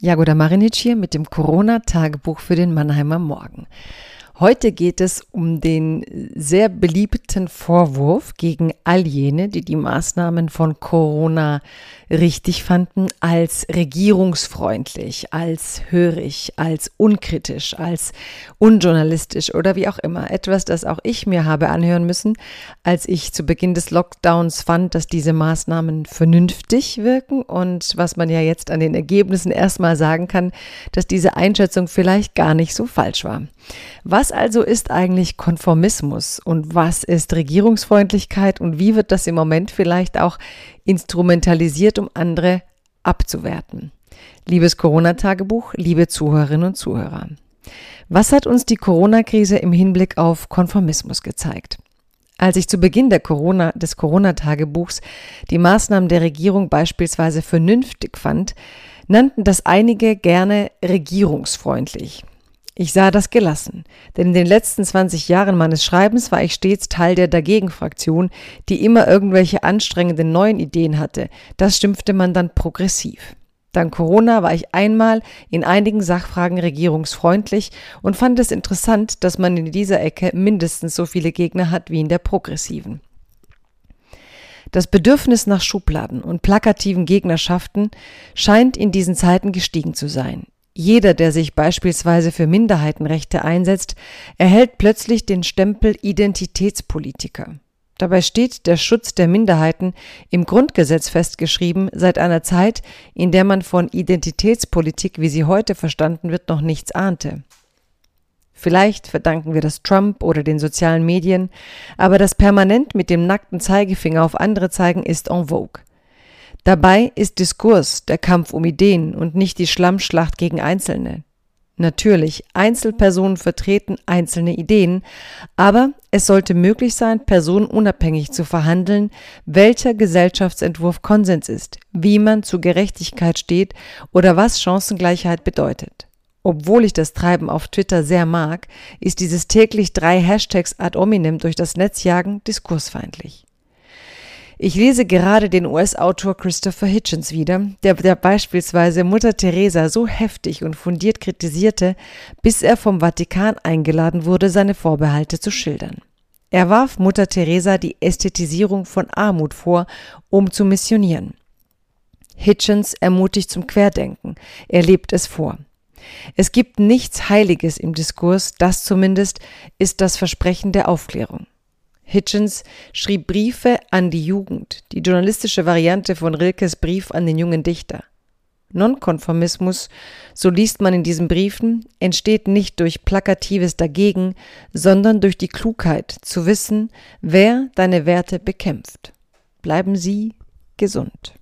Jagoda Marinic hier mit dem Corona-Tagebuch für den Mannheimer Morgen. Heute geht es um den sehr beliebten Vorwurf gegen all jene, die die Maßnahmen von Corona richtig fanden, als regierungsfreundlich, als hörig, als unkritisch, als unjournalistisch oder wie auch immer. Etwas, das auch ich mir habe anhören müssen, als ich zu Beginn des Lockdowns fand, dass diese Maßnahmen vernünftig wirken und was man ja jetzt an den Ergebnissen erstmal sagen kann, dass diese Einschätzung vielleicht gar nicht so falsch war. Was also ist eigentlich Konformismus und was ist Regierungsfreundlichkeit und wie wird das im Moment vielleicht auch instrumentalisiert, um andere abzuwerten? Liebes Corona-Tagebuch, liebe Zuhörerinnen und Zuhörer. Was hat uns die Corona-Krise im Hinblick auf Konformismus gezeigt? Als ich zu Beginn Corona, des Corona-Tagebuchs die Maßnahmen der Regierung beispielsweise vernünftig fand, nannten das einige gerne regierungsfreundlich. Ich sah das gelassen, denn in den letzten 20 Jahren meines Schreibens war ich stets Teil der Dagegen-Fraktion, die immer irgendwelche anstrengenden neuen Ideen hatte. Das stimmte man dann progressiv. Dank Corona war ich einmal in einigen Sachfragen regierungsfreundlich und fand es interessant, dass man in dieser Ecke mindestens so viele Gegner hat wie in der progressiven. Das Bedürfnis nach Schubladen und plakativen Gegnerschaften scheint in diesen Zeiten gestiegen zu sein. Jeder, der sich beispielsweise für Minderheitenrechte einsetzt, erhält plötzlich den Stempel Identitätspolitiker. Dabei steht der Schutz der Minderheiten im Grundgesetz festgeschrieben seit einer Zeit, in der man von Identitätspolitik, wie sie heute verstanden wird, noch nichts ahnte. Vielleicht verdanken wir das Trump oder den sozialen Medien, aber das permanent mit dem nackten Zeigefinger auf andere zeigen ist en vogue. Dabei ist Diskurs der Kampf um Ideen und nicht die Schlammschlacht gegen Einzelne. Natürlich, Einzelpersonen vertreten einzelne Ideen, aber es sollte möglich sein, personenunabhängig zu verhandeln, welcher Gesellschaftsentwurf Konsens ist, wie man zu Gerechtigkeit steht oder was Chancengleichheit bedeutet. Obwohl ich das Treiben auf Twitter sehr mag, ist dieses täglich drei Hashtags ad hominem durch das Netz jagen diskursfeindlich. Ich lese gerade den US-Autor Christopher Hitchens wieder, der, der beispielsweise Mutter Teresa so heftig und fundiert kritisierte, bis er vom Vatikan eingeladen wurde, seine Vorbehalte zu schildern. Er warf Mutter Teresa die Ästhetisierung von Armut vor, um zu missionieren. Hitchens ermutigt zum Querdenken. Er lebt es vor. Es gibt nichts Heiliges im Diskurs, das zumindest ist das Versprechen der Aufklärung. Hitchens schrieb Briefe an die Jugend, die journalistische Variante von Rilkes Brief an den jungen Dichter. Nonkonformismus, so liest man in diesen Briefen, entsteht nicht durch plakatives Dagegen, sondern durch die Klugheit zu wissen, wer deine Werte bekämpft. Bleiben Sie gesund.